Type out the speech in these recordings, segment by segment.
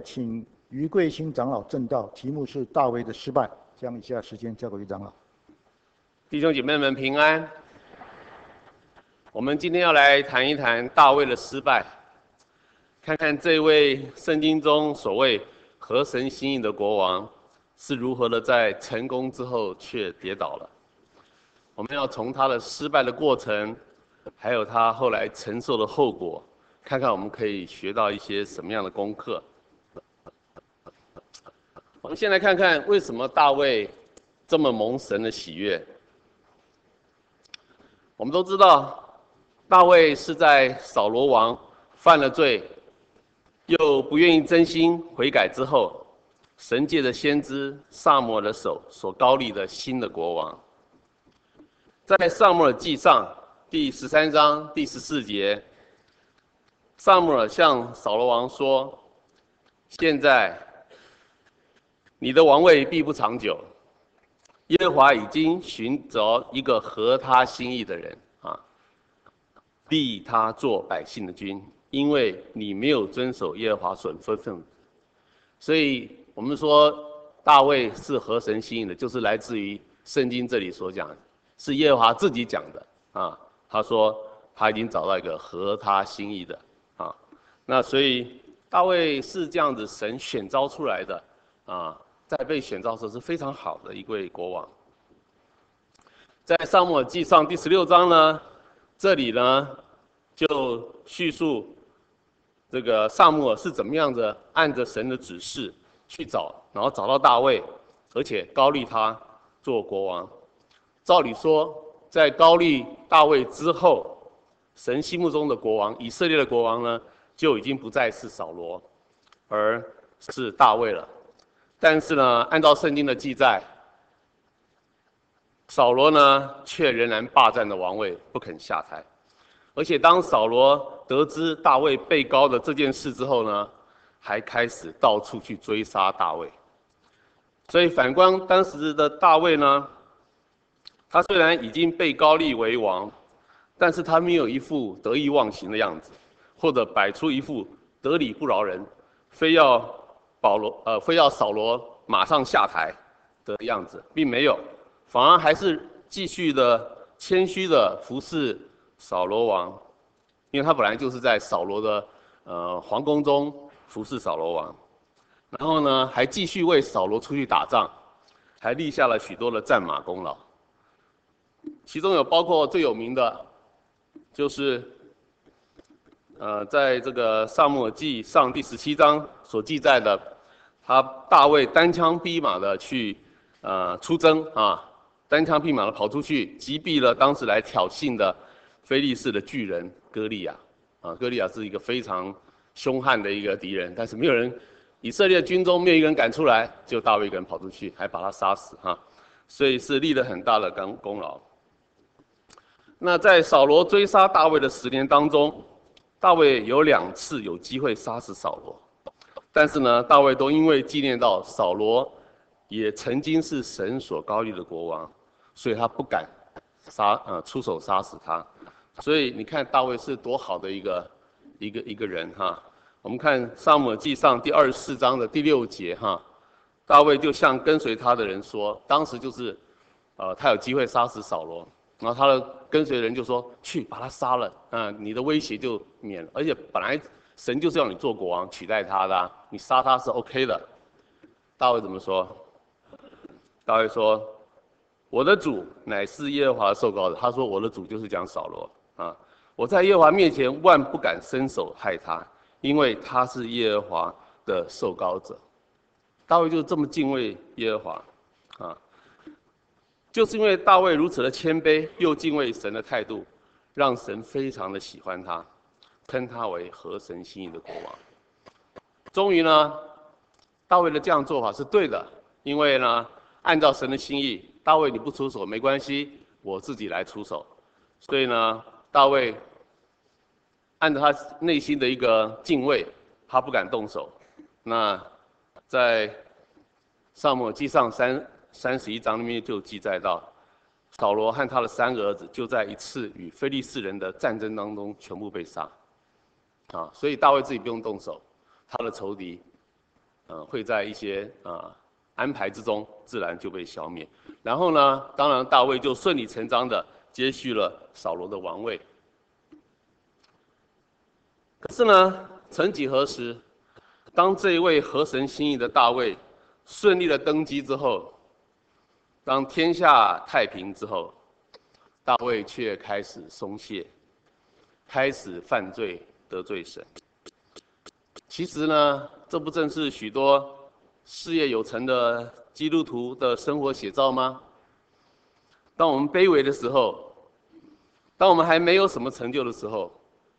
请余贵新长老证道，题目是大卫的失败。将以下时间交给于长老。弟兄姐妹们平安。我们今天要来谈一谈大卫的失败，看看这位圣经中所谓合神心意的国王是如何的在成功之后却跌倒了。我们要从他的失败的过程，还有他后来承受的后果，看看我们可以学到一些什么样的功课。我们先来看看为什么大卫这么蒙神的喜悦。我们都知道，大卫是在扫罗王犯了罪，又不愿意真心悔改之后，神借着先知撒母耳的手所膏立的新的国王。在撒母耳记上第十三章第十四节，撒母耳向扫罗王说：“现在。”你的王位必不长久，耶和华已经寻找一个合他心意的人啊，立他做百姓的君，因为你没有遵守耶和华所吩咐的。所以我们说大卫是合神心意的，就是来自于圣经这里所讲，是耶和华自己讲的啊。他说他已经找到一个合他心意的啊，那所以大卫是这样子神选召出来的啊。在被选召时是非常好的一位国王。在撒母耳记上第十六章呢，这里呢就叙述这个撒母耳是怎么样子按着神的指示去找，然后找到大卫，而且膏立他做国王。照理说，在膏立大卫之后，神心目中的国王，以色列的国王呢，就已经不再是扫罗，而是大卫了。但是呢，按照圣经的记载，扫罗呢却仍然霸占着王位，不肯下台。而且当扫罗得知大卫被膏的这件事之后呢，还开始到处去追杀大卫。所以反观当时的大卫呢，他虽然已经被膏立为王，但是他没有一副得意忘形的样子，或者摆出一副得理不饶人，非要。保罗呃，非要扫罗马上下台的样子，并没有，反而还是继续的谦虚的服侍扫罗王，因为他本来就是在扫罗的呃皇宫中服侍扫罗王，然后呢，还继续为扫罗出去打仗，还立下了许多的战马功劳，其中有包括最有名的，就是呃，在这个撒母耳记上第十七章所记载的。他大卫单枪匹马的去，呃，出征啊，单枪匹马的跑出去，击毙了当时来挑衅的非利士的巨人歌利亚，啊，歌利亚是一个非常凶悍的一个敌人，但是没有人，以色列军中没有一个人敢出来，就大卫一个人跑出去，还把他杀死哈，所以是立了很大的功功劳。那在扫罗追杀大卫的十年当中，大卫有两次有机会杀死扫罗。但是呢，大卫都因为纪念到扫罗也曾经是神所膏立的国王，所以他不敢杀呃出手杀死他。所以你看大卫是多好的一个一个一个人哈。我们看撒母耳记上第二十四章的第六节哈，大卫就向跟随他的人说，当时就是呃他有机会杀死扫罗，然后他的跟随人就说去把他杀了，嗯，你的威胁就免了，而且本来。神就是要你做国王，取代他的，你杀他是 OK 的。大卫怎么说？大卫说：“我的主乃是耶和华受膏的。”他说：“我的主就是讲扫罗啊，我在耶和华面前万不敢伸手害他，因为他是耶和华的受膏者。”大卫就这么敬畏耶和华啊，就是因为大卫如此的谦卑又敬畏神的态度，让神非常的喜欢他。称他为合神心意的国王。终于呢，大卫的这样做法是对的，因为呢，按照神的心意，大卫你不出手没关系，我自己来出手。所以呢，大卫按照他内心的一个敬畏，他不敢动手。那在撒母记上三三十一章里面就记载到，扫罗和他的三个儿子就在一次与非利士人的战争当中全部被杀。啊，所以大卫自己不用动手，他的仇敌呃，会在一些啊、安排之中自然就被消灭。然后呢，当然大卫就顺理成章的接续了扫罗的王位。可是呢，曾几何时，当这一位合神心意的大卫顺利的登基之后，当天下太平之后，大卫却开始松懈，开始犯罪得罪神。其实呢，这不正是许多事业有成的基督徒的生活写照吗？当我们卑微的时候，当我们还没有什么成就的时候，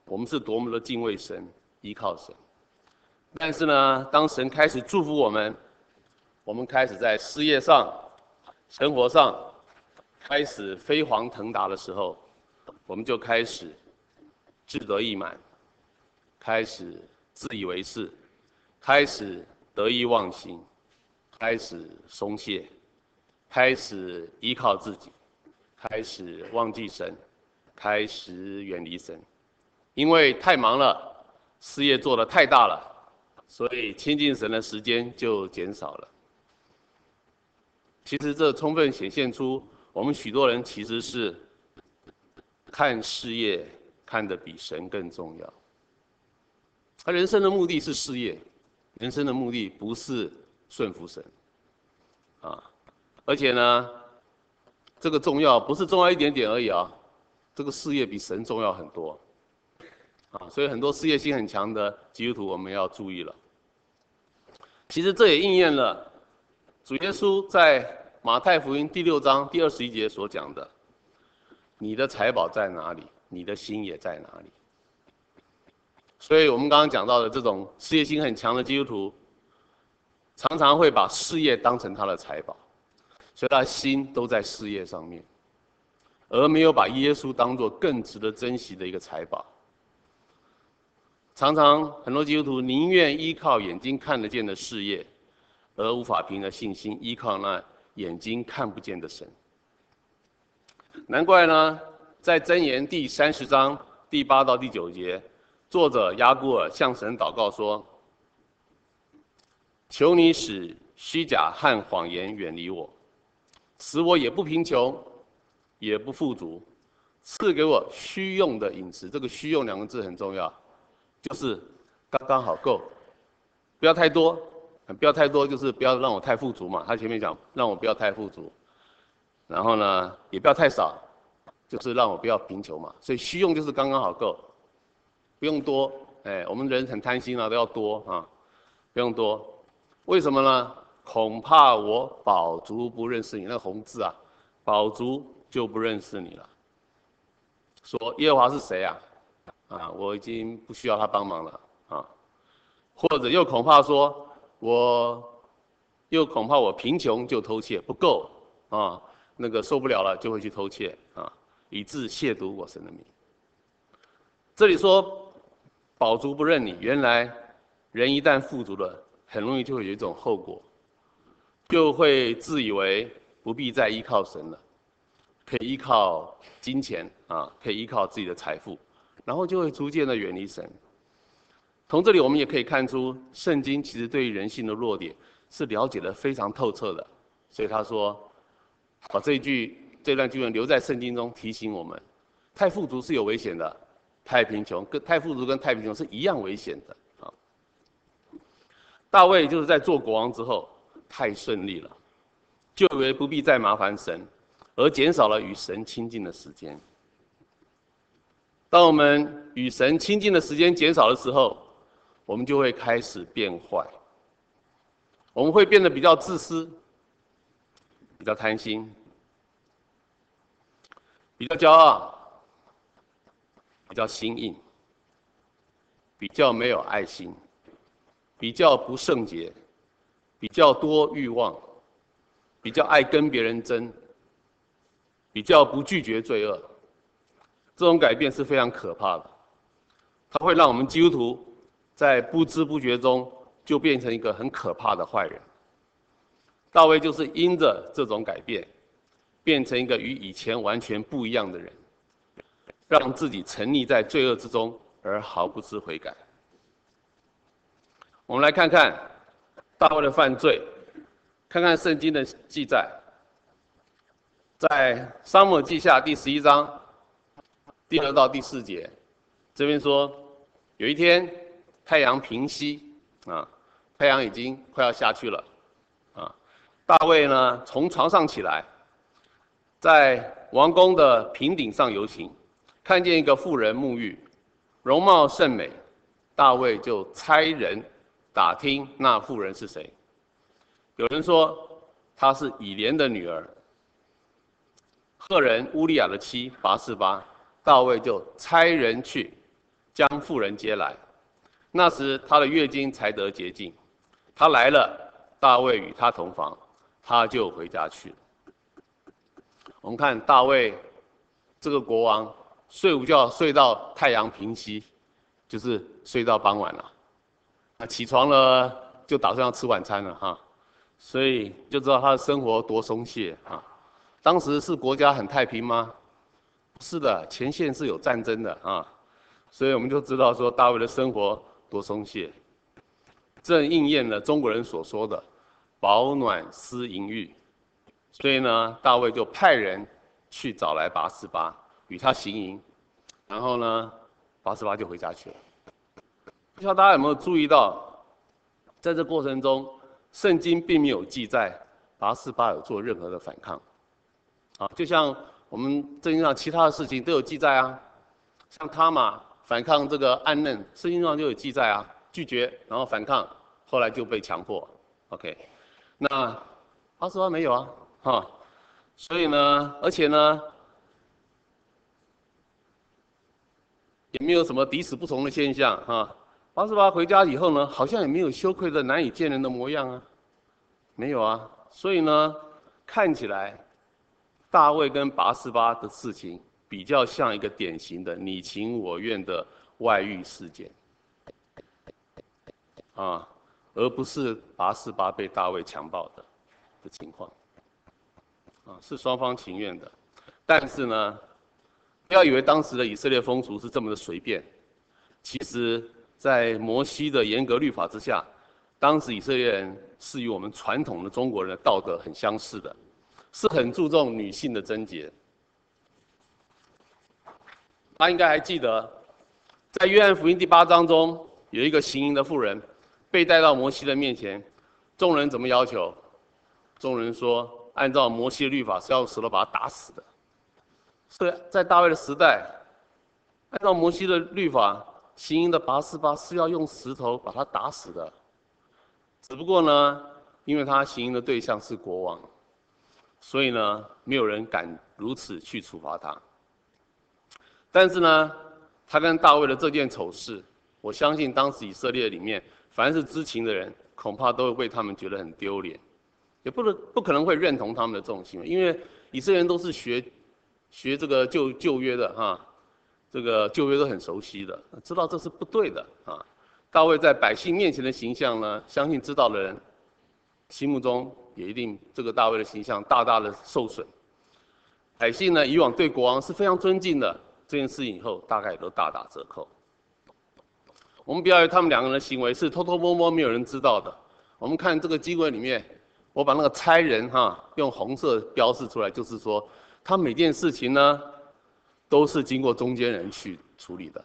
我们是多么的敬畏神、依靠神。但是呢，当神开始祝福我们，我们开始在事业上、生活上开始飞黄腾达的时候，我们就开始志得意满，开始。自以为是，开始得意忘形，开始松懈，开始依靠自己，开始忘记神，开始远离神，因为太忙了，事业做得太大了，所以亲近神的时间就减少了。其实这充分显现出我们许多人其实是看事业看得比神更重要。他人生的目的是事业，人生的目的不是顺服神，啊，而且呢，这个重要不是重要一点点而已啊，这个事业比神重要很多，啊，所以很多事业心很强的基督徒我们要注意了。其实这也应验了主耶稣在马太福音第六章第二十一节所讲的：“你的财宝在哪里，你的心也在哪里。”所以我们刚刚讲到的这种事业心很强的基督徒，常常会把事业当成他的财宝，所以他心都在事业上面，而没有把耶稣当作更值得珍惜的一个财宝。常常很多基督徒宁愿依靠眼睛看得见的事业，而无法凭着信心依靠那眼睛看不见的神。难怪呢，在箴言第三十章第八到第九节。作者亚古尔向神祷告说：“求你使虚假和谎言远离我，使我也不贫穷，也不富足，赐给我虚用的饮食。”这个“虚用”两个字很重要，就是刚刚好够，不要太多，不要太多，就是不要让我太富足嘛。他前面讲让我不要太富足，然后呢，也不要太少，就是让我不要贫穷嘛。所以“虚用”就是刚刚好够。不用多，哎，我们人很贪心啊，都要多啊，不用多，为什么呢？恐怕我宝足不认识你，那红字啊，宝足就不认识你了。说耶和华是谁啊？啊，我已经不需要他帮忙了啊。或者又恐怕说，我又恐怕我贫穷就偷窃不够啊，那个受不了了就会去偷窃啊，以致亵渎我神的名。这里说。饱足不认你，原来人一旦富足了，很容易就会有一种后果，就会自以为不必再依靠神了，可以依靠金钱啊，可以依靠自己的财富，然后就会逐渐的远离神。从这里我们也可以看出，圣经其实对于人性的弱点是了解得非常透彻的，所以他说，把这一句这段经文留在圣经中提醒我们，太富足是有危险的。太贫穷跟太富足跟太贫穷是一样危险的啊！大卫就是在做国王之后太顺利了，就以为不必再麻烦神，而减少了与神亲近的时间。当我们与神亲近的时间减少的时候，我们就会开始变坏，我们会变得比较自私，比较贪心，比较骄傲。比较心硬，比较没有爱心，比较不圣洁，比较多欲望，比较爱跟别人争，比较不拒绝罪恶，这种改变是非常可怕的。它会让我们基督徒在不知不觉中就变成一个很可怕的坏人。大卫就是因着这种改变，变成一个与以前完全不一样的人。让自己沉溺在罪恶之中而毫不知悔改。我们来看看大卫的犯罪，看看圣经的记载，在撒母耳记下第十一章第二到第四节，这边说，有一天太阳平西啊，太阳已经快要下去了啊，大卫呢从床上起来，在王宫的平顶上游行，看见一个妇人沐浴，容貌甚美，大卫就差人。打听那妇人是谁？有人说她是以莲的女儿，赫人乌利亚的妻拔示巴。大卫就差人去将妇人接来。那时她的月经才得洁净。她来了，大卫与她同房，她就回家去了。我们看大卫这个国王睡午觉睡到太阳平西，就是睡到傍晚了。起床了就打算要吃晚餐了哈，所以就知道他的生活多松懈啊。当时是国家很太平吗？不是的，前线是有战争的啊。所以我们就知道说大卫的生活多松懈，正应验了中国人所说的“饱暖思淫欲”。所以呢，大卫就派人去找来拔示巴与他行淫，然后呢，拔示巴就回家去了。不知道大家有没有注意到，在这过程中，圣经并没有记载拔示巴有做任何的反抗，啊，就像我们圣经上其他的事情都有记载啊，像他嘛反抗这个暗嫩，圣经上就有记载啊，拒绝然后反抗，后来就被强迫，OK，那拔示巴没有啊，哈，所以呢，而且呢，也没有什么抵死不从的现象，啊。拔示巴回家以后呢，好像也没有羞愧的难以见人的模样啊，没有啊，所以呢，看起来大卫跟拔示巴的事情比较像一个典型的你情我愿的外遇事件，啊，而不是拔示巴被大卫强暴的的情况，啊，是双方情愿的，但是呢，不要以为当时的以色列风俗是这么的随便，其实。在摩西的严格律法之下，当时以色列人是与我们传统的中国人的道德很相似的，是很注重女性的贞洁。他应该还记得，在约翰福音第八章中，有一个行淫的妇人被带到摩西的面前，众人怎么要求？众人说，按照摩西的律法是要用石头把他打死的。所以在大卫的时代，按照摩西的律法。行淫的拔示巴是要用石头把他打死的，只不过呢，因为他行淫的对象是国王，所以呢，没有人敢如此去处罚他。但是呢，他跟大卫的这件丑事，我相信当时以色列里面凡是知情的人，恐怕都会为他们觉得很丢脸，也不能不可能会认同他们的这种行为，因为以色列人都是学学这个旧旧约的哈。这个旧约都很熟悉的，知道这是不对的啊。大卫在百姓面前的形象呢，相信知道的人心目中也一定这个大卫的形象大大的受损。百姓呢，以往对国王是非常尊敬的，这件事以后大概也都大打折扣。我们不要以为他们两个人的行为是偷偷摸摸没有人知道的。我们看这个经文里面，我把那个差人哈用红色标示出来，就是说他每件事情呢。都是经过中间人去处理的，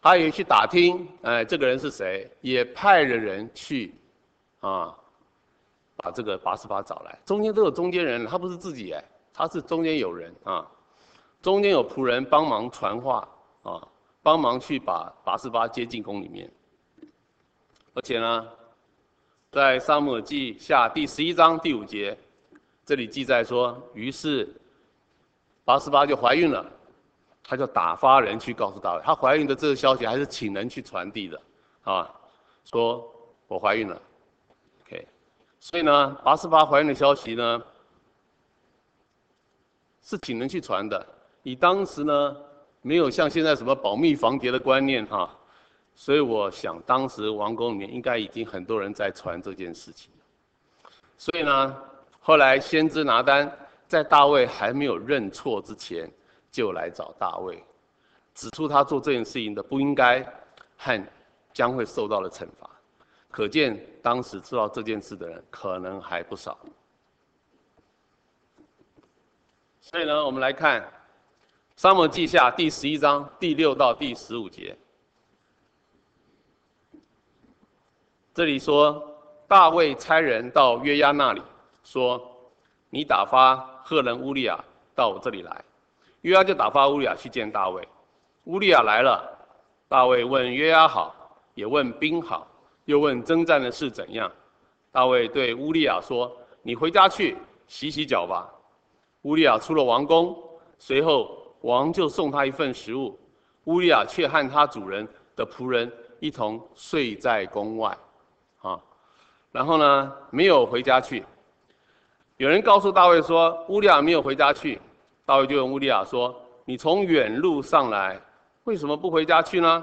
他也去打听，哎，这个人是谁？也派了人去，啊，把这个八十八找来。中间都有中间人，他不是自己哎，他是中间有人啊，中间有仆人帮忙传话啊，帮忙去把八十八接进宫里面。而且呢，在撒母耳记下第十一章第五节，这里记载说，于是。八十八就怀孕了，他就打发人去告诉大卫，她怀孕的这个消息还是请人去传递的，啊，说我怀孕了，OK，所以呢，八十八怀孕的消息呢，是请人去传的。以当时呢，没有像现在什么保密防谍的观念哈，所以我想当时王宫里面应该已经很多人在传这件事情。所以呢，后来先知拿单。在大卫还没有认错之前，就来找大卫，指出他做这件事情的不应该和将会受到的惩罚。可见当时知道这件事的人可能还不少。所以呢，我们来看《撒母记下》第十一章第六到第十五节。这里说，大卫差人到约押那里，说：“你打发赫人乌利亚到我这里来。”约押就打发乌利亚去见大卫。乌利亚来了，大卫问约押好，也问兵好，又问征战的事怎样。大卫对乌利亚说：“你回家去洗洗脚吧。”乌利亚出了王宫，随后王就送他一份食物。乌利亚却和他主人的仆人一同睡在宫外，啊，然后呢，没有回家去。有人告诉大卫说，乌利亚没有回家去。大卫就问乌利亚说：“你从远路上来，为什么不回家去呢？”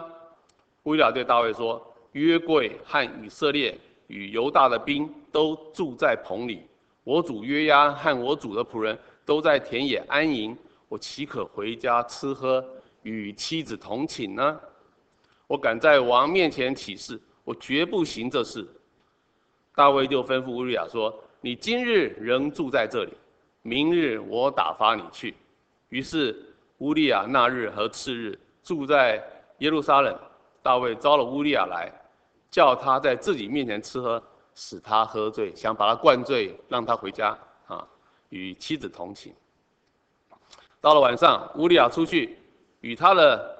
乌利亚对大卫说：“约柜和以色列与犹大的兵都住在棚里，我主约押和我主的仆人。”都在田野安营，我岂可回家吃喝，与妻子同寝呢？我敢在王面前起誓，我绝不行这事。大卫就吩咐乌利亚说：“你今日仍住在这里，明日我打发你去。”于是乌利亚那日和次日住在耶路撒冷。大卫招了乌利亚来，叫他在自己面前吃喝，使他喝醉，想把他灌醉，让他回家啊。与妻子同寝。到了晚上，乌利亚出去，与他的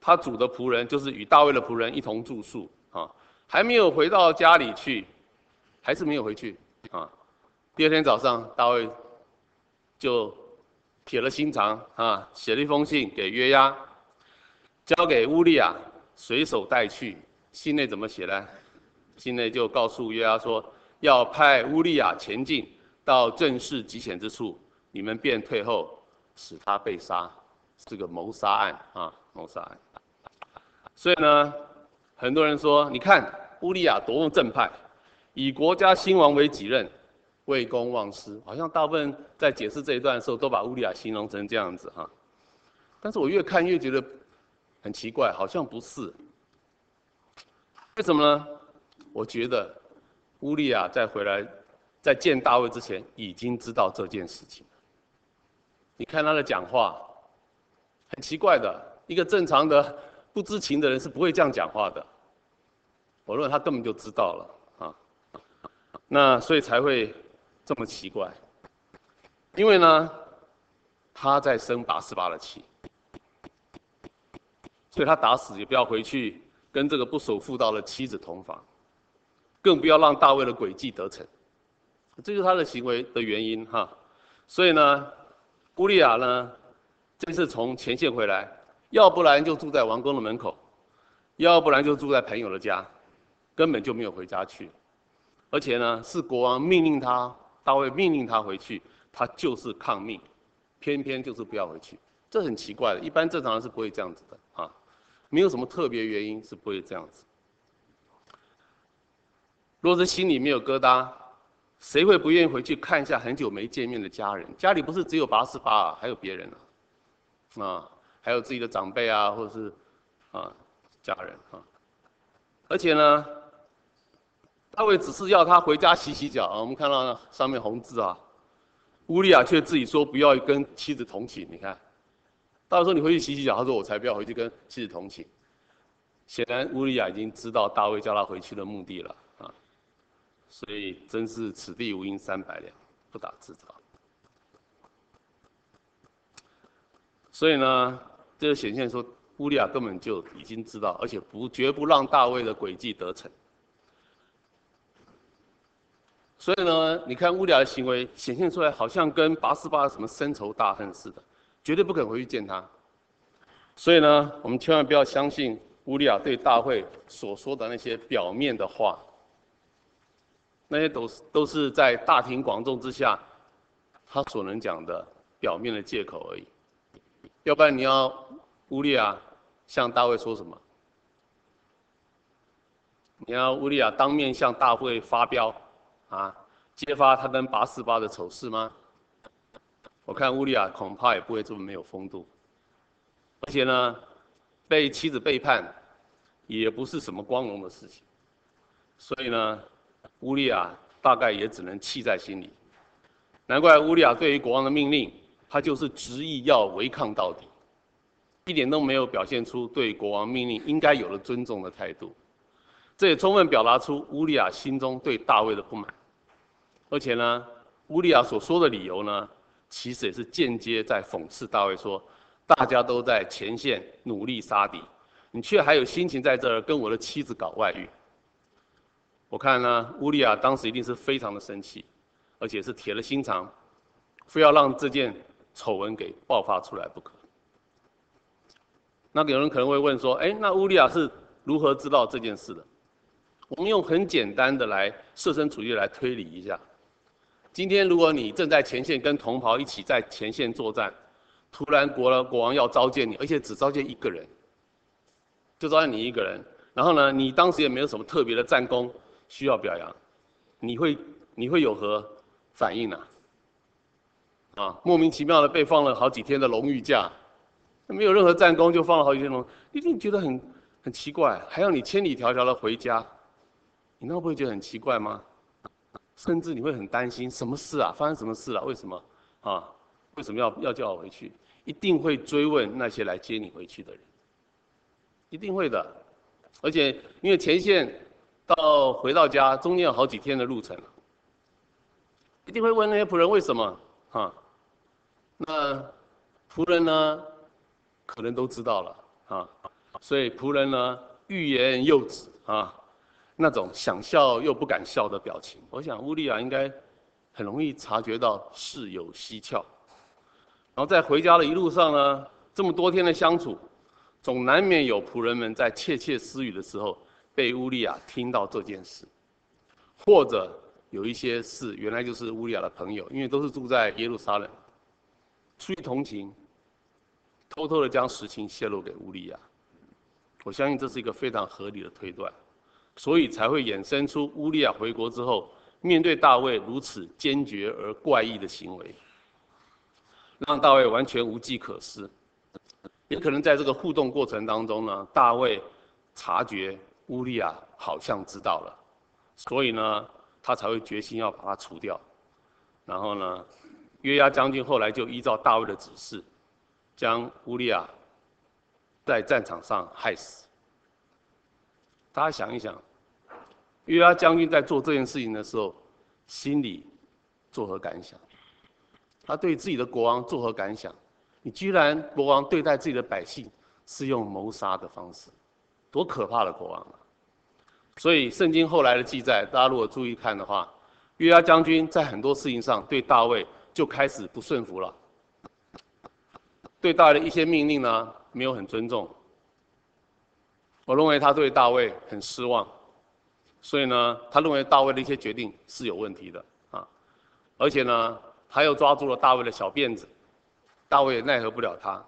他主的仆人，就是与大卫的仆人一同住宿啊，还没有回到家里去，还是没有回去啊。第二天早上，大卫就铁了心肠啊，写了一封信给约押，交给乌利亚随手带去。信内怎么写呢？信内就告诉约押说，要派乌利亚前进。到阵势极险之处，你们便退后，使他被杀，是个谋杀案啊，谋杀案。所以呢，很多人说，你看乌利亚多么正派，以国家兴亡为己任，为公忘私，好像大部分在解释这一段的时候，都把乌利亚形容成这样子哈。但是我越看越觉得很奇怪，好像不是。为什么呢？我觉得乌利亚在回来。在见大卫之前，已经知道这件事情。你看他的讲话，很奇怪的。一个正常的不知情的人是不会这样讲话的。我认为他根本就知道了。那所以才会这么奇怪。因为呢，他在生拔示巴的气，所以他打死也不要回去跟这个不守妇道的妻子同房，更不要让大卫的诡计得逞。这就是他的行为的原因哈，所以呢，乌利亚呢，这次从前线回来，要不然就住在王宫的门口，要不然就住在朋友的家，根本就没有回家去，而且呢，是国王命令他，大卫命令他回去，他就是抗命，偏偏就是不要回去，这很奇怪的，一般正常人是不会这样子的啊，没有什么特别原因是不会这样子，若是心里没有疙瘩。谁会不愿意回去看一下很久没见面的家人？家里不是只有拔示巴啊，还有别人啊，啊，还有自己的长辈啊，或者是啊家人啊。而且呢，大卫只是要他回家洗洗脚啊。我们看到上面红字啊，乌利亚却自己说不要跟妻子同寝。你看，大卫说你回去洗洗脚，他说我才不要回去跟妻子同寝。显然乌利亚已经知道大卫叫他回去的目的了啊。所以真是此地无银三百两，不打自招。所以呢，这就显现说乌利亚根本就已经知道，而且不绝不让大卫的诡计得逞。所以呢，你看乌利亚的行为显现出来，好像跟拔示巴什么深仇大恨似的，绝对不肯回去见他。所以呢，我们千万不要相信乌利亚对大卫所说的那些表面的话。那些都是都是在大庭广众之下，他所能讲的表面的借口而已。要不然你要乌利亚向大卫说什么？你要乌利亚当面向大卫发飙啊，揭发他跟八四八的丑事吗？我看乌利亚恐怕也不会这么没有风度。而且呢，被妻子背叛，也不是什么光荣的事情。所以呢，乌利亚大概也只能气在心里。难怪乌利亚对于国王的命令，他就是执意要违抗到底，一点都没有表现出对国王命令应该有的尊重的态度。这也充分表达出乌利亚心中对大卫的不满。而且呢，乌利亚所说的理由呢，其实也是间接在讽刺大卫说：大家都在前线努力杀敌，你却还有心情在这儿跟我的妻子搞外遇。我看呢，乌利亚当时一定是非常的生气，而且是铁了心肠，非要让这件丑闻给爆发出来不可。那有人可能会问说：哎，那乌利亚是如何知道这件事的？我们用很简单的来设身处地来推理一下。今天如果你正在前线跟同袍一起在前线作战，突然国国王要召见你，而且只召见一个人，就召见你一个人，然后呢，你当时也没有什么特别的战功。需要表扬，你会你会有何反应呢？啊？莫名其妙的被放了好几天的荣誉假，没有任何战功就放了好几天荣，一定觉得很很奇怪，还要你千里迢迢的回家，你那不会觉得很奇怪吗？甚至你会很担心，什么事啊？发生什么事了？为什么？啊？为什么要要叫我回去？一定会追问那些来接你回去的人，一定会的，而且因为前线。到回到家，中间有好几天的路程，一定会问那些仆人为什么？啊，那仆人呢，可能都知道了啊，所以仆人呢欲言又止啊，那种想笑又不敢笑的表情，我想乌利亚应该很容易察觉到事有蹊跷。然后在回家的一路上呢，这么多天的相处，总难免有仆人们在窃窃私语的时候。被乌利亚听到这件事，或者有一些事原来就是乌利亚的朋友，因为都是住在耶路撒冷，出于同情，偷偷的将实情泄露给乌利亚。我相信这是一个非常合理的推断，所以才会衍生出乌利亚回国之后，面对大卫如此坚决而怪异的行为，让大卫完全无计可施。也可能在这个互动过程当中呢，大卫察觉。乌利亚好像知道了，所以呢，他才会决心要把他除掉。然后呢，约押将军后来就依照大卫的指示，将乌利亚在战场上害死。大家想一想，约押将军在做这件事情的时候，心里作何感想？他对自己的国王作何感想？你居然国王对待自己的百姓是用谋杀的方式。多可怕的国王啊！所以圣经后来的记载，大家如果注意看的话，约押将军在很多事情上对大卫就开始不顺服了，对大卫的一些命令呢没有很尊重。我认为他对大卫很失望，所以呢，他认为大卫的一些决定是有问题的啊，而且呢，他又抓住了大卫的小辫子，大卫也奈何不了他，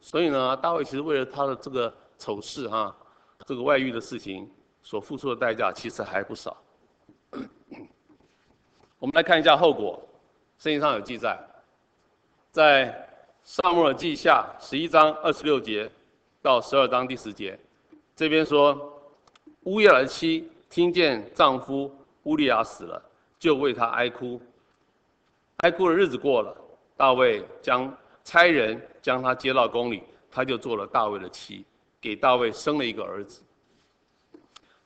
所以呢，大卫其实为了他的这个。丑事哈，这个外遇的事情所付出的代价其实还不少。我们来看一下后果，圣经上有记载，在撒母耳记下十一章二十六节到十二章第十节，这边说乌耶尔的妻听见丈夫乌利亚死了，就为他哀哭。哀哭的日子过了，大卫将差人将他接到宫里，他就做了大卫的妻。给大卫生了一个儿子，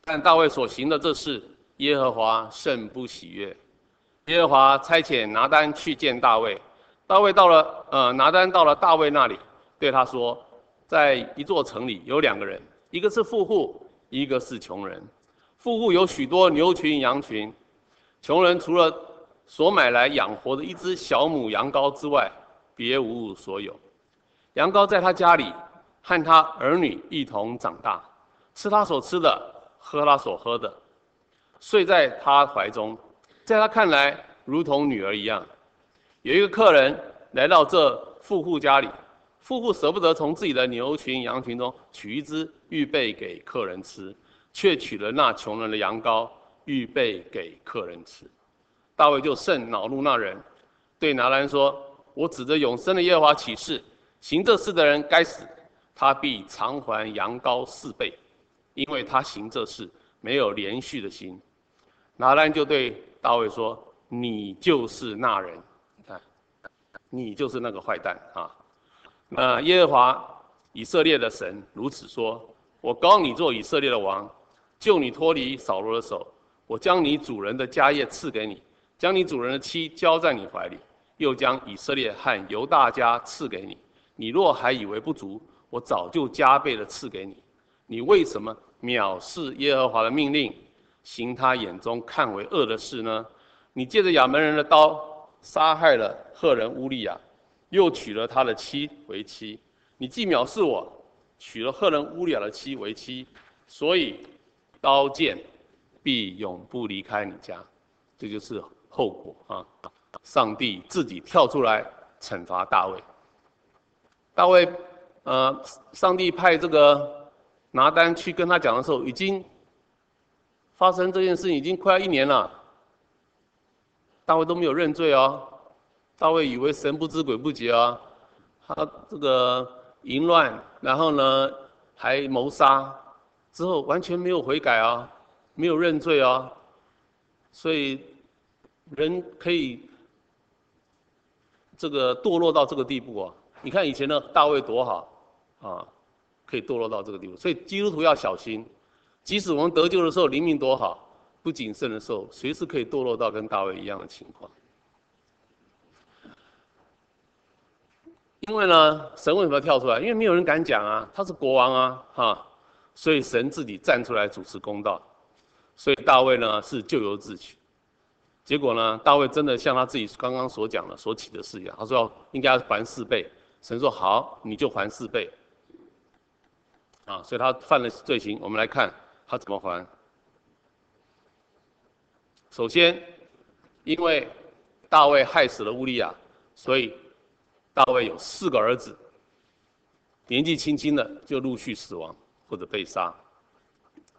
但大卫所行的这事，耶和华甚不喜悦。耶和华差遣拿单去见大卫，大卫到了，呃，拿单到了大卫那里，对他说，在一座城里有两个人，一个是富户，一个是穷人。富户有许多牛群羊群，穷人除了所买来养活的一只小母羊羔之外，别无所有。羊羔在他家里。和他儿女一同长大，吃他所吃的，喝他所喝的，睡在他怀中，在他看来如同女儿一样。有一个客人来到这富户家里，富户舍不得从自己的牛群羊群中取一只预备给客人吃，却取了那穷人的羊羔预备给客人吃。大卫就甚恼怒那人，对拿兰说：“我指着永生的耶和华起誓，行这事的人该死。”他必偿还羊羔四倍，因为他行这事没有连续的心。拿兰就对大卫说：“你就是那人，看，你就是那个坏蛋啊！那耶和华以色列的神如此说：我膏你做以色列的王，救你脱离扫罗的手。我将你主人的家业赐给你，将你主人的妻交在你怀里，又将以色列和犹大家赐给你。你若还以为不足，我早就加倍的赐给你。你为什么藐视耶和华的命令，行他眼中看为恶的事呢？你借着亚扪人的刀杀害了赫人乌利亚，又娶了他的妻为妻。你既藐视我，娶了赫人乌利亚的妻为妻，所以刀剑必永不离开你家，这就是后果啊！上帝自己跳出来惩罚大卫。大卫，呃，上帝派这个拿单去跟他讲的时候，已经发生这件事已经快要一年了。大卫都没有认罪哦，大卫以为神不知鬼不觉啊，他这个淫乱，然后呢还谋杀，之后完全没有悔改啊。没有认罪啊，所以人可以这个堕落到这个地步啊！你看以前的大卫多好啊，可以堕落到这个地步。所以基督徒要小心，即使我们得救的时候灵命多好，不谨慎的时候，随时可以堕落到跟大卫一样的情况。因为呢，神为什么要跳出来？因为没有人敢讲啊，他是国王啊，哈，所以神自己站出来主持公道。所以大卫呢是咎由自取，结果呢，大卫真的像他自己刚刚所讲的所起的誓一样，他说要应该要还四倍，神说好，你就还四倍。啊，所以他犯了罪行，我们来看他怎么还。首先，因为大卫害死了乌利亚，所以大卫有四个儿子，年纪轻轻的就陆续死亡或者被杀。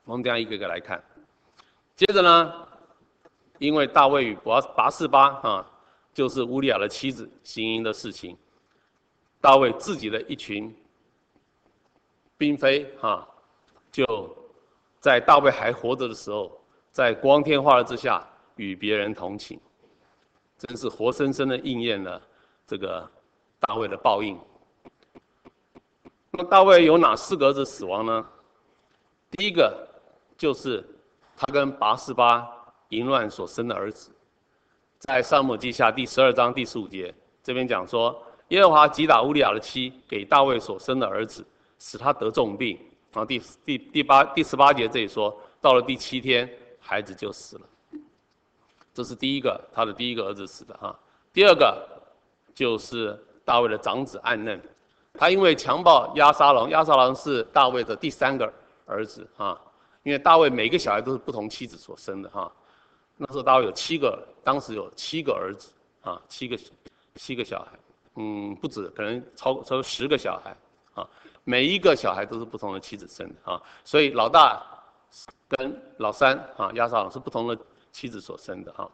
我们这样一个个来看。接着呢，因为大卫与拔拔示巴啊，就是乌利亚的妻子行淫的事情，大卫自己的一群嫔妃啊，就在大卫还活着的时候，在光天化日之下与别人同寝，真是活生生的应验了这个大卫的报应。那大卫有哪四个儿子死亡呢？第一个就是。他跟拔示巴淫乱所生的儿子，在撒母记下第十二章第十五节这边讲说，耶和华击打乌利亚的妻给大卫所生的儿子，使他得重病。然后第第第八第十八节这里说，到了第七天，孩子就死了。这是第一个，他的第一个儿子死的哈。第二个就是大卫的长子暗嫩，他因为强暴押沙龙，押沙龙是大卫的第三个儿子啊。因为大卫每个小孩都是不同妻子所生的哈，那时候大卫有七个，当时有七个儿子啊，七个七个小孩，嗯，不止，可能超超过十个小孩啊，每一个小孩都是不同的妻子生的啊，所以老大跟老三啊，押沙龙是不同的妻子所生的哈。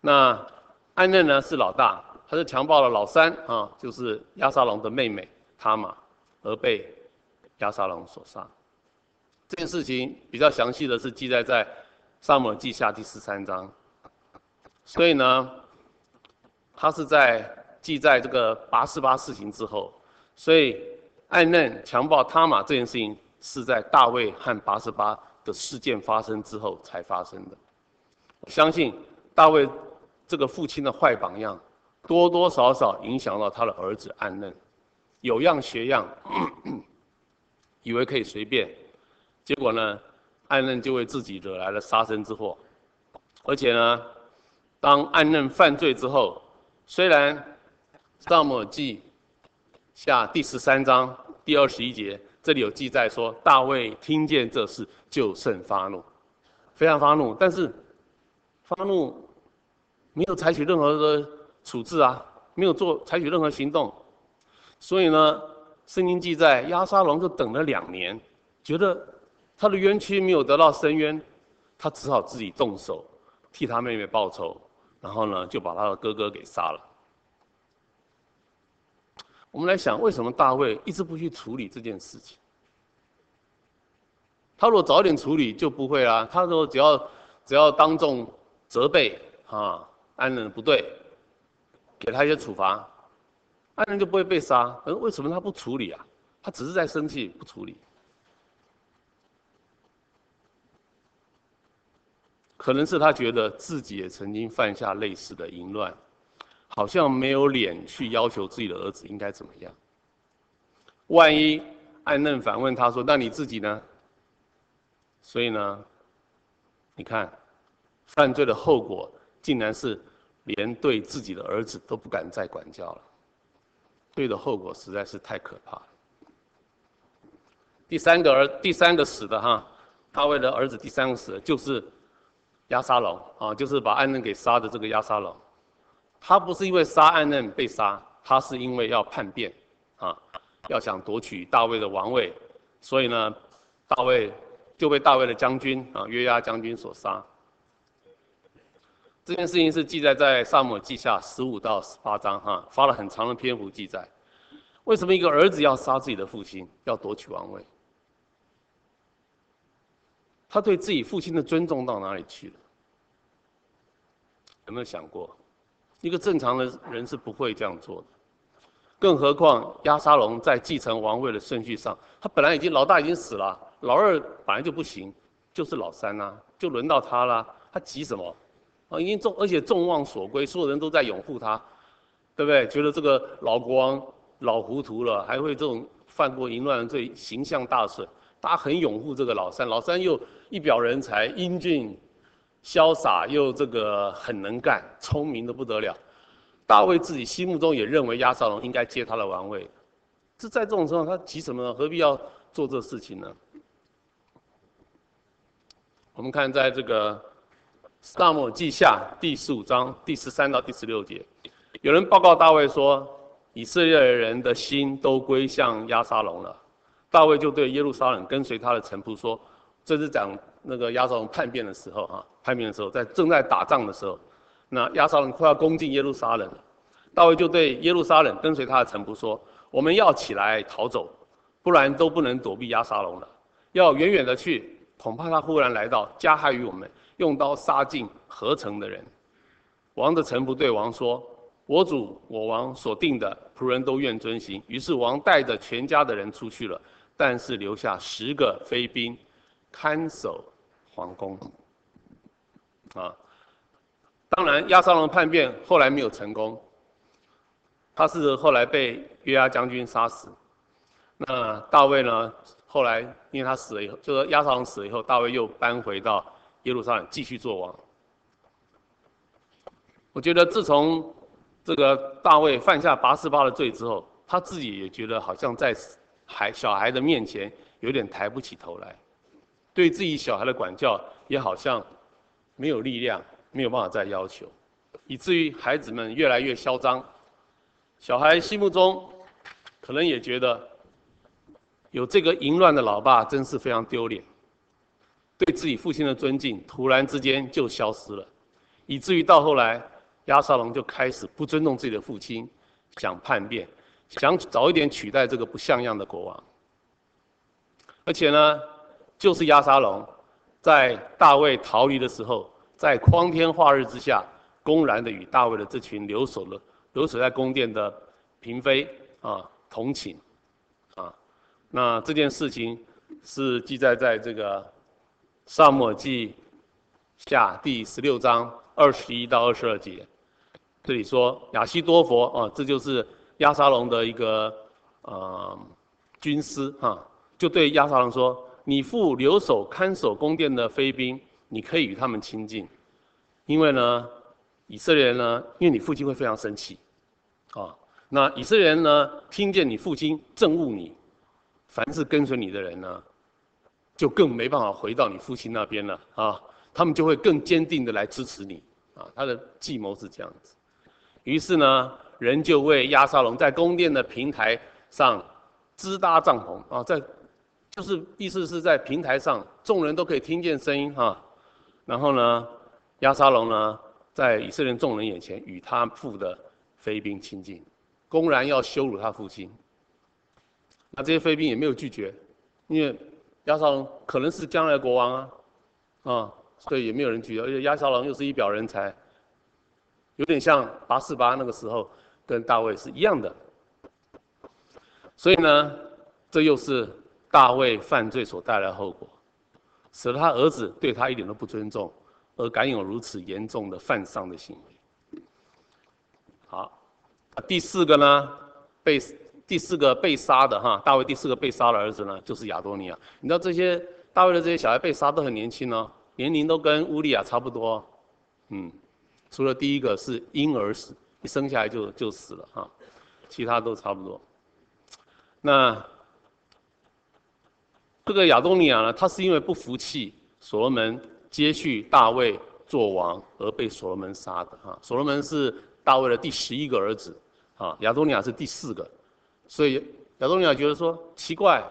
那暗嫩呢是老大，他是强暴了老三啊，就是亚沙龙的妹妹塔玛，而被亚沙龙所杀。这件事情比较详细的是记载在《撒母耳记下》第十三章，所以呢，他是在记载这个八十八事情之后，所以暗嫩强暴他玛这件事情是在大卫和八十八的事件发生之后才发生的。相信大卫这个父亲的坏榜样，多多少少影响到他的儿子暗嫩，有样学样，以为可以随便。结果呢，暗嫩就为自己惹来了杀身之祸，而且呢，当暗嫩犯罪之后，虽然撒母记下第十三章第二十一节这里有记载说，大卫听见这事就甚发怒，非常发怒，但是发怒没有采取任何的处置啊，没有做采取任何行动，所以呢，圣经记载押沙龙就等了两年，觉得。他的冤屈没有得到伸冤，他只好自己动手替他妹妹报仇，然后呢，就把他的哥哥给杀了。我们来想，为什么大卫一直不去处理这件事情？他如果早点处理就不会啦。他说只要只要当众责备啊，安能不对，给他一些处罚，安能就不会被杀。而为什么他不处理啊？他只是在生气，不处理。可能是他觉得自己也曾经犯下类似的淫乱，好像没有脸去要求自己的儿子应该怎么样。万一暗嫩反问他说：“那你自己呢？”所以呢，你看，犯罪的后果竟然是连对自己的儿子都不敢再管教了，对的后果实在是太可怕了。第三个儿，第三个死的哈，大卫的儿子第三个死的就是。押沙龙啊，就是把暗嫩给杀的这个押沙龙，他不是因为杀暗嫩被杀，他是因为要叛变，啊，要想夺取大卫的王位，所以呢，大卫就被大卫的将军啊约押将军所杀。这件事情是记载在撒母耳记下十五到十八章哈，花了很长的篇幅记载。为什么一个儿子要杀自己的父亲，要夺取王位？他对自己父亲的尊重到哪里去了？有没有想过，一个正常的人是不会这样做的。更何况押沙龙在继承王位的顺序上，他本来已经老大已经死了，老二本来就不行，就是老三呐、就轮到他了，他急什么？啊，已经众而且众望所归，所有人都在拥护他，对不对？觉得这个老国王老糊涂了，还会这种犯过淫乱罪，形象大损。大家很拥护这个老三，老三又一表人才，英俊、潇洒，又这个很能干，聪明的不得了。大卫自己心目中也认为押沙龙应该接他的王位。这在这种情况，他急什么呢？何必要做这事情呢？我们看在这个《撒母记下》第十五章第十三到第十六节，有人报告大卫说，以色列人的心都归向押沙龙了。大卫就对耶路撒冷跟随他的臣仆说：“这是讲那个押沙龙叛变的时候，哈，叛变的时候，在正在打仗的时候，那押沙龙快要攻进耶路撒冷了。大卫就对耶路撒冷跟随他的臣仆说：‘我们要起来逃走，不然都不能躲避押沙龙了。要远远的去，恐怕他忽然来到，加害于我们，用刀杀尽合城的人。’王的臣仆对王说：‘我主我王所定的仆人都愿遵行。’于是王带着全家的人出去了。”但是留下十个飞兵看守皇宫。啊，当然亚沙龙叛变后来没有成功，他是后来被约押将军杀死。那大卫呢？后来因为他死了以后，就说押沙龙死了以后，大卫又搬回到耶路撒冷继续做王。我觉得自从这个大卫犯下拔示巴的罪之后，他自己也觉得好像在。孩小孩的面前有点抬不起头来，对自己小孩的管教也好像没有力量，没有办法再要求，以至于孩子们越来越嚣张。小孩心目中可能也觉得有这个淫乱的老爸真是非常丢脸，对自己父亲的尊敬突然之间就消失了，以至于到后来押沙龙就开始不尊重自己的父亲，想叛变。想早一点取代这个不像样的国王，而且呢，就是押沙龙，在大卫逃离的时候，在光天化日之下，公然的与大卫的这群留守的留守在宫殿的嫔妃啊同寝，啊，那这件事情是记载在这个萨母记下第十六章二十一到二十二节，这里说亚西多佛啊，这就是。亚沙龙的一个呃军师哈，就对亚沙龙说：“你父留守看守宫殿的妃嫔，你可以与他们亲近，因为呢，以色列人呢，因为你父亲会非常生气，啊，那以色列人呢，听见你父亲憎恶你，凡是跟随你的人呢，就更没办法回到你父亲那边了啊，他们就会更坚定的来支持你啊，他的计谋是这样子，于是呢。”人就为押沙龙在宫殿的平台上支搭帐篷啊，在就是意思是在平台上，众人都可以听见声音哈。然后呢，押沙龙呢，在以色列众人眼前与他父的妃嫔亲近，公然要羞辱他父亲。那这些妃嫔也没有拒绝，因为押沙龙可能是将来国王啊，啊，所以也没有人举，而且押沙龙又是一表人才，有点像拔示巴那个时候跟大卫是一样的。所以呢，这又是大卫犯罪所带来的后果，使得他儿子对他一点都不尊重，而敢有如此严重的犯上的行为。好，第四个呢，被第四个被杀的哈，大卫第四个被杀的儿子呢，就是亚多尼亚。你知道这些大卫的这些小孩被杀都很年轻哦，年龄都跟乌利亚差不多，嗯，除了第一个是婴儿死，一生下来就就死了哈，其他都差不多。那这个亚多尼亚呢，他是因为不服气所罗门接续大卫做王而被所罗门杀的哈。所罗门是大卫的第十一个儿子，啊，亚多尼亚是第四个，所以亚多尼亚觉得说奇怪，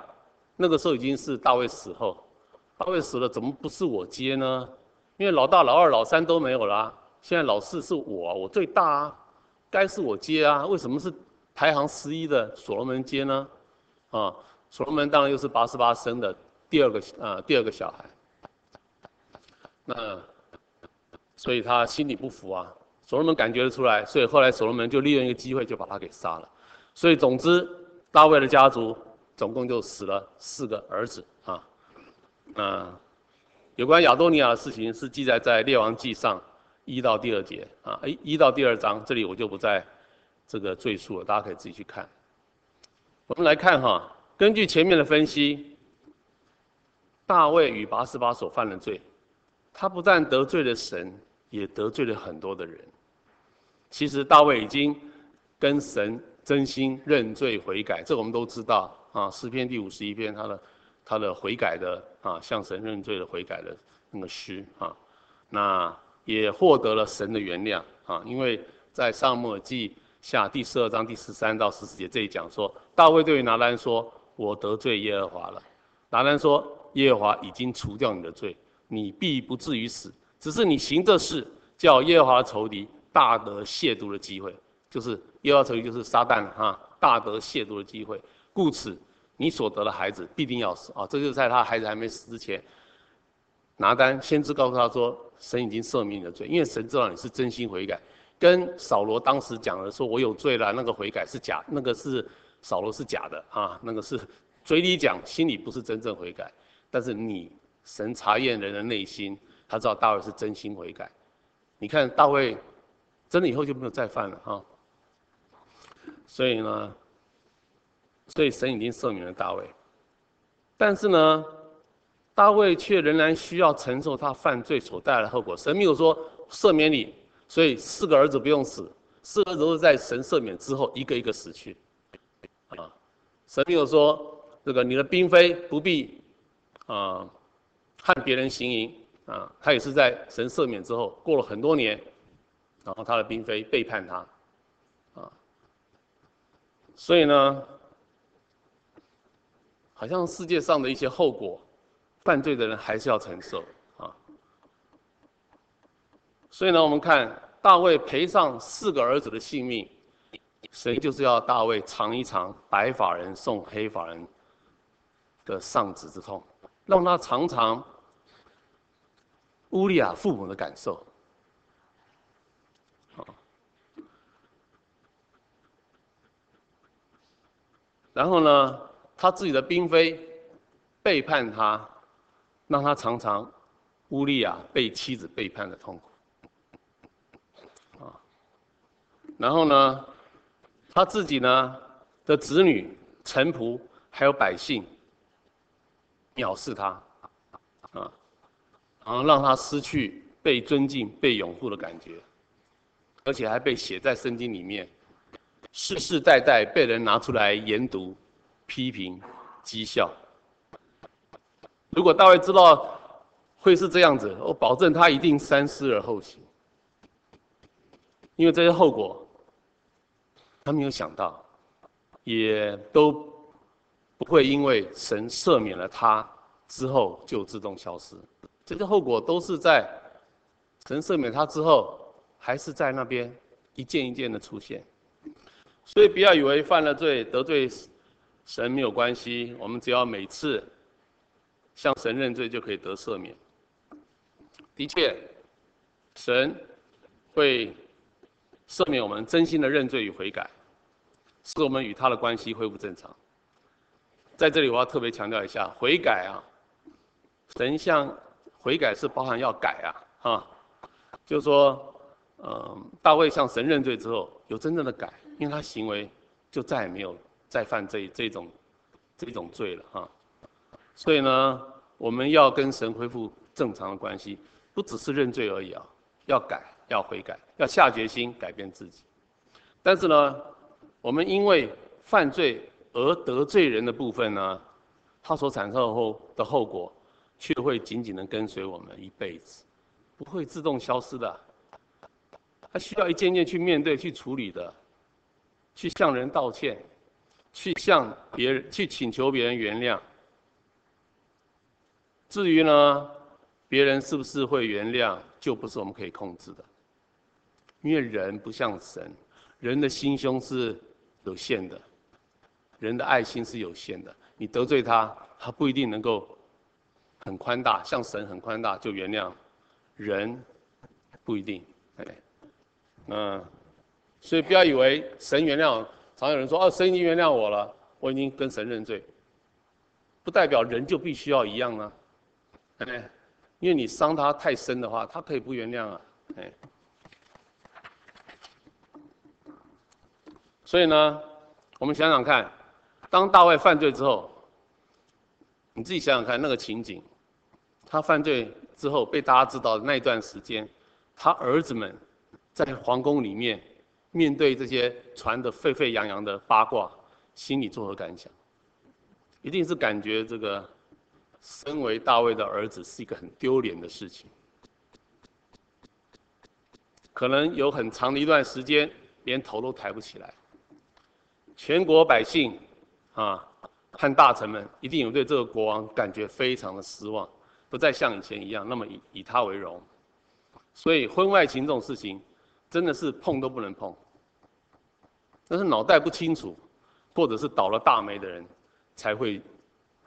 那个时候已经是大卫死后，大卫死了怎么不是我接呢？因为老大、老二、老三都没有了，现在老四是我，我最大啊，该是我接啊，为什么是排行十一的所罗门接呢？啊，所罗门当然又是八十八生的第二个啊，第二个小孩。那所以他心里不服啊，所罗门感觉得出来，所以后来所罗门就利用一个机会就把他给杀了。所以总之，大卫的家族总共就死了四个儿子啊。那有关亚多尼亚的事情是记载在列王记上一到第二节啊，一一到第二章，这里我就不再这个赘述了，大家可以自己去看。我们来看哈，根据前面的分析，大卫与拔示巴所犯的罪，他不但得罪了神，也得罪了很多的人。其实大卫已经跟神真心认罪悔改，这我们都知道啊。诗篇第五十一篇，他的他的悔改的啊，向神认罪的悔改的那个诗啊，那也获得了神的原谅啊，因为在撒母耳记下第十二章第十三到十四节这一讲说。大卫对于拿单说：“我得罪耶和华了。”拿单说：“耶和华已经除掉你的罪，你必不至于死。只是你行这事，叫耶和华仇敌大得亵渎的机会，就是又要成为就是撒旦哈，大得亵渎的机会。故此，你所得的孩子必定要死啊！这就是在他孩子还没死之前，拿单先知告诉他说：神已经赦免你的罪，因为神知道你是真心悔改。跟扫罗当时讲的说：我有罪了，那个悔改是假，那个是。”扫罗是假的啊，那个是嘴里讲，心里不是真正悔改。但是你神查验人的内心，他知道大卫是真心悔改。你看大卫真的以后就没有再犯了啊。所以呢，所以神已经赦免了大卫，但是呢，大卫却仍然需要承受他犯罪所带来的后果。神没有说赦免你，所以四个儿子不用死，四个儿子都在神赦免之后一个一个死去。啊，神没有说这个你的嫔妃不必啊和别人行淫啊，他也是在神赦免之后过了很多年，然后他的嫔妃背叛他，所以呢，好像世界上的一些后果，犯罪的人还是要承受啊。所以呢，我们看大卫赔上四个儿子的性命。神就是要大卫尝一尝白发人送黑发人的丧子之痛，让他尝尝乌利亚父母的感受。然后呢，他自己的嫔妃背叛他，让他尝尝乌利亚被妻子背叛的痛苦。啊，然后呢？他自己呢的子女、臣仆还有百姓藐视他，啊，然后让他失去被尊敬、被拥护的感觉，而且还被写在圣经里面，世世代代被人拿出来研读、批评、讥笑。如果大卫知道会是这样子，我保证他一定三思而后行，因为这些后果。他没有想到，也都不会因为神赦免了他之后就自动消失。这些后果都是在神赦免他之后，还是在那边一件一件的出现。所以不要以为犯了罪得罪神没有关系，我们只要每次向神认罪就可以得赦免。的确，神会赦免我们真心的认罪与悔改，使我们与他的关系恢复正常。在这里，我要特别强调一下，悔改啊，神向悔改是包含要改啊，哈，就是说。嗯，大卫向神认罪之后，有真正的改，因为他行为就再也没有再犯这这种这种罪了哈。所以呢，我们要跟神恢复正常的关系，不只是认罪而已啊，要改，要悔改，要下决心改变自己。但是呢，我们因为犯罪而得罪人的部分呢，它所产生后的后果，却会紧紧的跟随我们一辈子，不会自动消失的。他需要一件件去面对、去处理的，去向人道歉，去向别人去请求别人原谅。至于呢，别人是不是会原谅，就不是我们可以控制的。因为人不像神，人的心胸是有限的，人的爱心是有限的。你得罪他，他不一定能够很宽大，像神很宽大就原谅，人不一定。哎。嗯，所以不要以为神原谅，常有人说哦，神已经原谅我了，我已经跟神认罪，不代表人就必须要一样呢，哎，因为你伤他太深的话，他可以不原谅啊，哎，所以呢，我们想想看，当大卫犯罪之后，你自己想想看那个情景，他犯罪之后被大家知道的那一段时间，他儿子们。在皇宫里面，面对这些传得沸沸扬扬的八卦，心里作何感想？一定是感觉这个身为大卫的儿子是一个很丢脸的事情。可能有很长的一段时间，连头都抬不起来。全国百姓啊，和大臣们一定有对这个国王感觉非常的失望，不再像以前一样那么以以他为荣。所以婚外情这种事情。真的是碰都不能碰，那是脑袋不清楚，或者是倒了大霉的人才会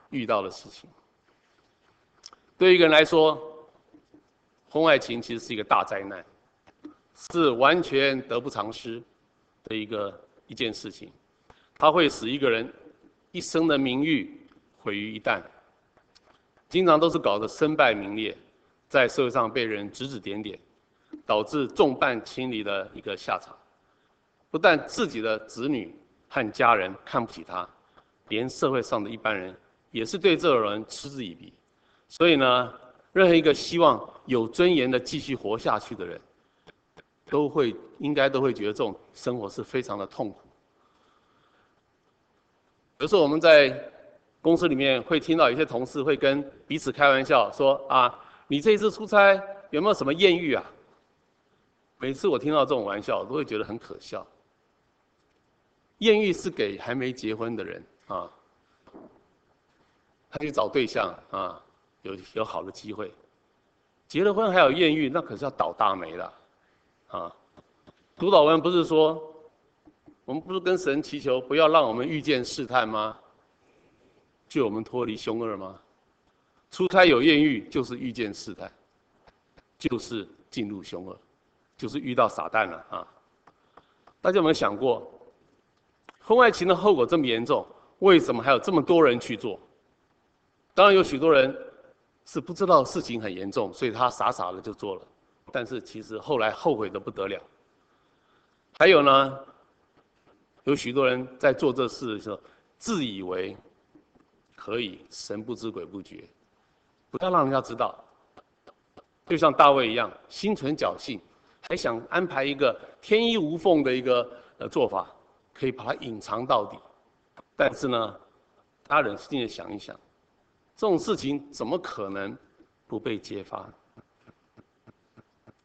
遇到的事情。对一个人来说，婚外情其实是一个大灾难，是完全得不偿失的一个一件事情。它会使一个人一生的名誉毁于一旦，经常都是搞得身败名裂，在社会上被人指指点点。导致众叛亲离的一个下场，不但自己的子女和家人看不起他，连社会上的一般人也是对这种人嗤之以鼻。所以呢，任何一个希望有尊严的继续活下去的人，都会应该都会觉得这种生活是非常的痛苦。有时候我们在公司里面会听到有些同事会跟彼此开玩笑说：“啊，你这一次出差有没有什么艳遇啊？”每次我听到这种玩笑，都会觉得很可笑。艳遇是给还没结婚的人啊，他去找对象啊，有有好的机会。结了婚还有艳遇，那可是要倒大霉了啊！督导文不是说，我们不是跟神祈求不要让我们遇见试探吗？救我们脱离凶恶吗？出差有艳遇就是遇见试探，就是进入凶恶。就是遇到撒旦了啊！大家有没有想过，婚外情的后果这么严重，为什么还有这么多人去做？当然有许多人是不知道事情很严重，所以他傻傻的就做了。但是其实后来后悔的不得了。还有呢，有许多人在做这事的时候，自以为可以神不知鬼不觉，不要让人家知道，就像大卫一样，心存侥幸。还想安排一个天衣无缝的一个呃做法，可以把它隐藏到底。但是呢，大家冷静的想一想，这种事情怎么可能不被揭发？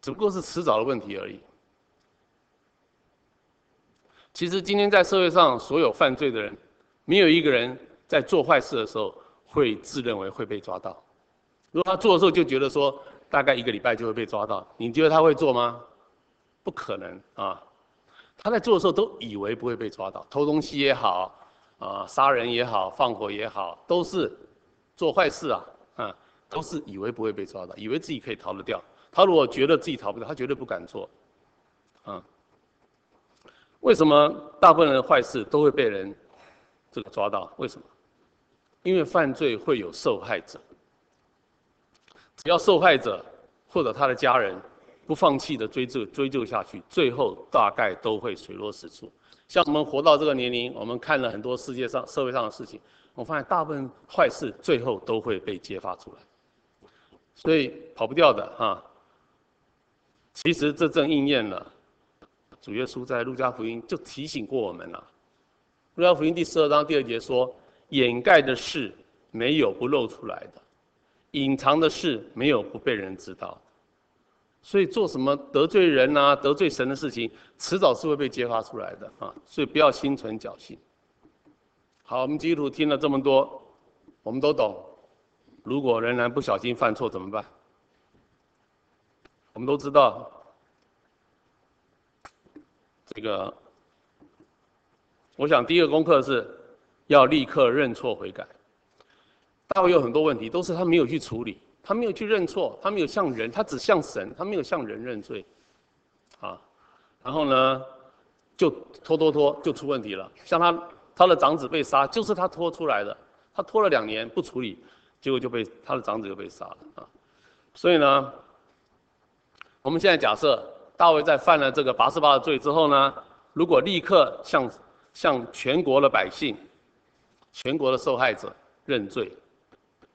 只不过是迟早的问题而已。其实今天在社会上，所有犯罪的人，没有一个人在做坏事的时候会自认为会被抓到。如果他做的时候就觉得说，大概一个礼拜就会被抓到，你觉得他会做吗？不可能啊！他在做的时候都以为不会被抓到，偷东西也好，啊，杀人也好，放火也好，都是做坏事啊。啊，都是以为不会被抓到，以为自己可以逃得掉。他如果觉得自己逃不掉，他绝对不敢做。啊，为什么大部分人的坏事都会被人这个抓到？为什么？因为犯罪会有受害者，只要受害者或者他的家人不放弃的追究追究下去，最后大概都会水落石出。像我们活到这个年龄，我们看了很多世界上社会上的事情，我发现大部分坏事最后都会被揭发出来，所以跑不掉的哈。其实这正应验了主耶稣在路加福音就提醒过我们了。路加福音第十二章第二节说。掩盖的事没有不露出来的，隐藏的事没有不被人知道。所以做什么得罪人啊、得罪神的事情，迟早是会被揭发出来的啊！所以不要心存侥幸。好，我们基督徒听了这么多，我们都懂。如果仍然不小心犯错怎么办？我们都知道，这个，我想第一个功课是。要立刻认错悔改。大卫有很多问题，都是他没有去处理，他没有去认错，他没有向人，他只向神，他没有向人认罪，啊，然后呢，就拖拖拖就出问题了。像他他的长子被杀，就是他拖出来的，他拖了两年不处理，结果就被他的长子就被杀了啊。所以呢，我们现在假设大卫在犯了这个八十八的罪之后呢，如果立刻向向全国的百姓。全国的受害者认罪，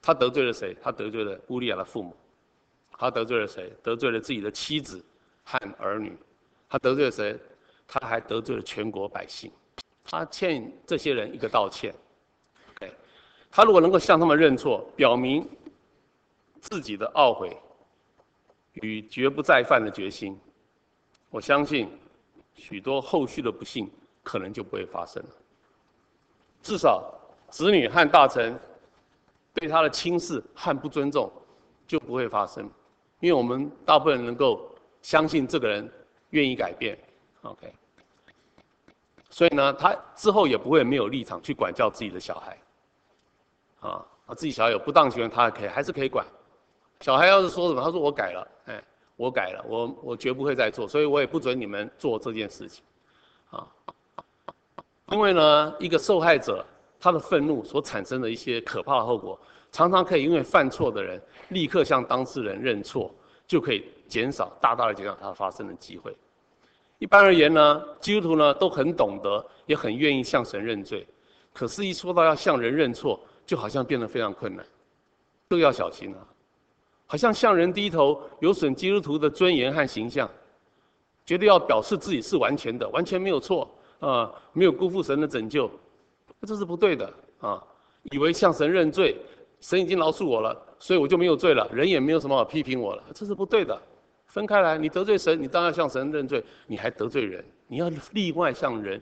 他得罪了谁？他得罪了乌利亚的父母，他得罪了谁？得罪了自己的妻子和儿女，他得罪了谁？他还得罪了全国百姓，他欠这些人一个道歉。他如果能够向他们认错，表明自己的懊悔与绝不再犯的决心，我相信许多后续的不幸可能就不会发生了，至少。子女和大臣对他的轻视和不尊重就不会发生，因为我们大部分人能够相信这个人愿意改变，OK。所以呢，他之后也不会没有立场去管教自己的小孩，啊，啊，自己小孩有不当行为，他还可以还是可以管。小孩要是说什么，他说我改了，哎，我改了，我我绝不会再做，所以我也不准你们做这件事情，啊，因为呢，一个受害者。他的愤怒所产生的一些可怕的后果，常常可以因为犯错的人立刻向当事人认错，就可以减少大大的减少他发生的机会。一般而言呢，基督徒呢都很懂得，也很愿意向神认罪，可是，一说到要向人认错，就好像变得非常困难，都要小心啊！好像向人低头有损基督徒的尊严和形象，绝对要表示自己是完全的，完全没有错啊，没有辜负神的拯救。这是不对的啊！以为向神认罪，神已经饶恕我了，所以我就没有罪了，人也没有什么好批评我了。这是不对的。分开来，你得罪神，你当然向神认罪，你还得罪人，你要另外向人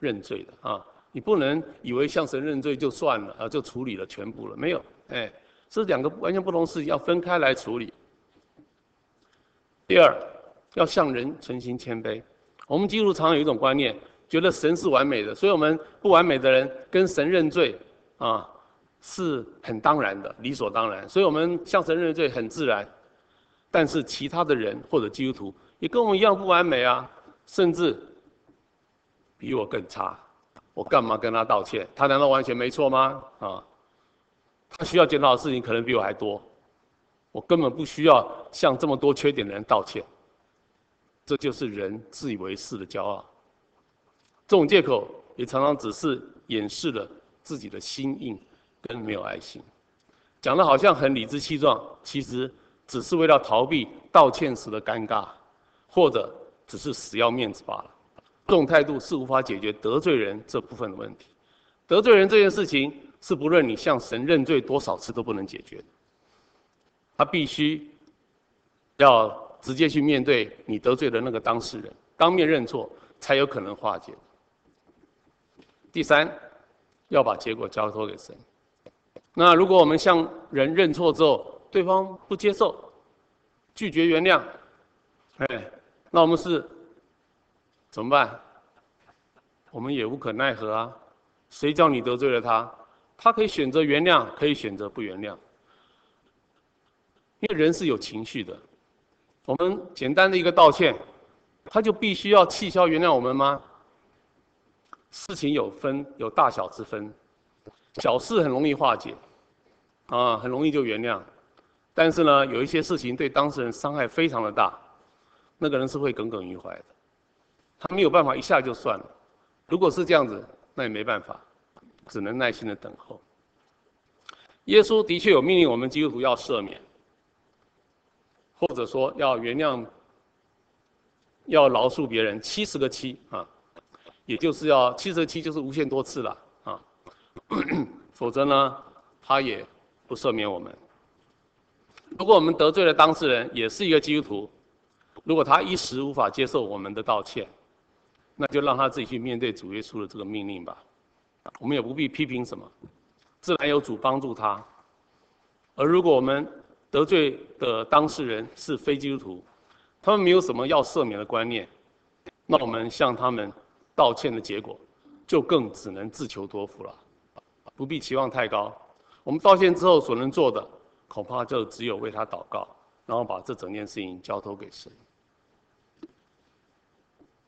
认罪的啊！你不能以为向神认罪就算了啊，就处理了全部了，没有。哎，这是两个完全不同事情，要分开来处理。第二，要向人存心谦卑。我们基督常有一种观念。觉得神是完美的，所以我们不完美的人跟神认罪啊，是很当然的，理所当然。所以我们向神认罪很自然。但是其他的人或者基督徒也跟我们一样不完美啊，甚至比我更差。我干嘛跟他道歉？他难道完全没错吗？啊，他需要检讨的事情可能比我还多。我根本不需要向这么多缺点的人道歉。这就是人自以为是的骄傲。这种借口也常常只是掩饰了自己的心硬跟没有爱心，讲得好像很理直气壮，其实只是为了逃避道歉时的尴尬，或者只是死要面子罢了。这种态度是无法解决得罪人这部分的问题。得罪人这件事情是不论你向神认罪多少次都不能解决的，他必须要直接去面对你得罪的那个当事人，当面认错才有可能化解。第三，要把结果交托给神。那如果我们向人认错之后，对方不接受，拒绝原谅，哎，那我们是怎么办？我们也无可奈何啊。谁叫你得罪了他？他可以选择原谅，可以选择不原谅。因为人是有情绪的。我们简单的一个道歉，他就必须要气消原谅我们吗？事情有分，有大小之分，小事很容易化解，啊，很容易就原谅。但是呢，有一些事情对当事人伤害非常的大，那个人是会耿耿于怀的，他没有办法一下就算了。如果是这样子，那也没办法，只能耐心的等候。耶稣的确有命令我们基督徒要赦免，或者说要原谅，要饶恕别人七十个七啊，也就是要七十七就是无限多次了啊，否则呢，他也不赦免我们。如果我们得罪了当事人，也是一个基督徒，如果他一时无法接受我们的道歉，那就让他自己去面对主耶稣的这个命令吧，我们也不必批评什么，自然有主帮助他。而如果我们得罪的当事人是非基督徒，他们没有什么要赦免的观念，那我们向他们道歉的结果，就更只能自求多福了，不必期望太高。我们道歉之后所能做的。恐怕就只有为他祷告，然后把这整件事情交托给神。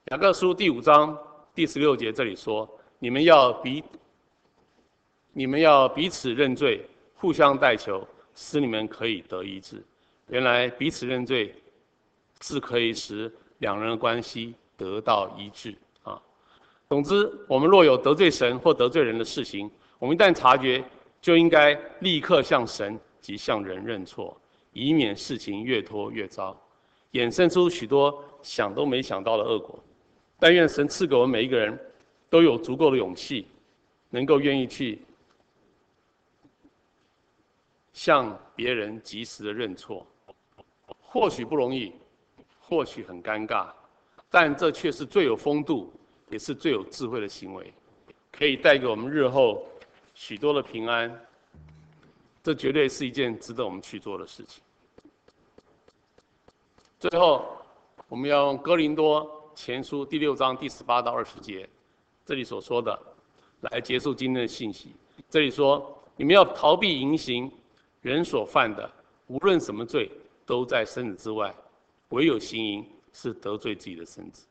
雅各书第五章第十六节这里说：“你们要彼，你们要彼此认罪，互相代求，使你们可以得医治。”原来彼此认罪是可以使两人的关系得到医治啊。总之，我们若有得罪神或得罪人的事情，我们一旦察觉，就应该立刻向神。及向人认错，以免事情越拖越糟，衍生出许多想都没想到的恶果。但愿神赐给我们每一个人都有足够的勇气，能够愿意去向别人及时的认错。或许不容易，或许很尴尬，但这却是最有风度，也是最有智慧的行为，可以带给我们日后许多的平安。这绝对是一件值得我们去做的事情。最后，我们要用哥林多前书第六章第十八到二十节，这里所说的，来结束今天的信息。这里说：你们要逃避淫行，人所犯的，无论什么罪，都在身子之外；唯有行淫，是得罪自己的身子。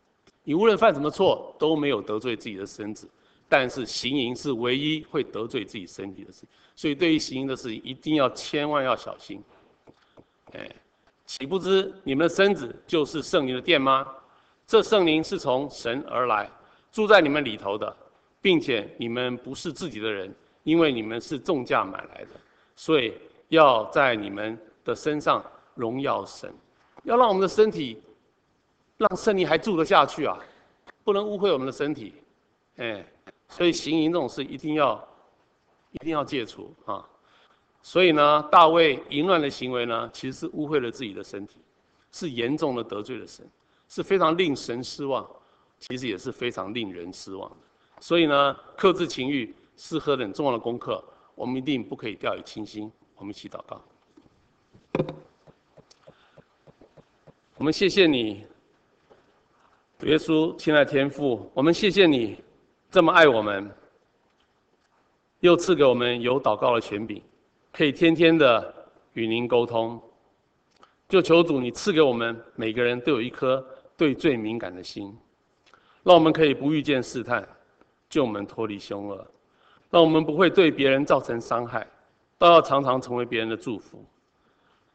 你无论犯什么错，都没有得罪自己的身子。但是行淫是唯一会得罪自己身体的事，所以对于行淫的事情一定要千万要小心。哎，岂不知你们的身子就是圣灵的殿吗？这圣灵是从神而来，住在你们里头的，并且你们不是自己的人，因为你们是重价买来的，所以要在你们的身上荣耀神，要让我们的身体，让圣灵还住得下去啊，不能污秽我们的身体，哎。所以行淫这种事一定要，一定要戒除啊！所以呢，大卫淫乱的行为呢，其实是污秽了自己的身体，是严重的得罪了神，是非常令神失望，其实也是非常令人失望。所以呢，克制情欲是何等重要的功课，我们一定不可以掉以轻心。我们一起祷告。我们谢谢你，耶稣，亲爱的天父，我们谢谢你。这么爱我们，又赐给我们有祷告的权柄，可以天天的与您沟通。就求主你赐给我们每个人都有一颗对罪敏感的心，让我们可以不遇见试探，救我们脱离凶恶，让我们不会对别人造成伤害，都要常常成为别人的祝福，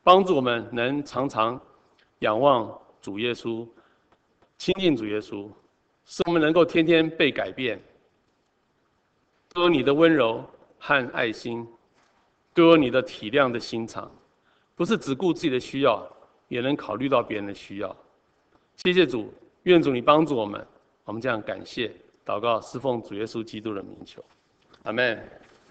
帮助我们能常常仰望主耶稣，亲近主耶稣。使我们能够天天被改变，都有你的温柔和爱心，都有你的体谅的心肠，不是只顾自己的需要，也能考虑到别人的需要。谢谢主，愿主你帮助我们，我们这样感谢祷告，侍奉主耶稣基督的名求，阿门。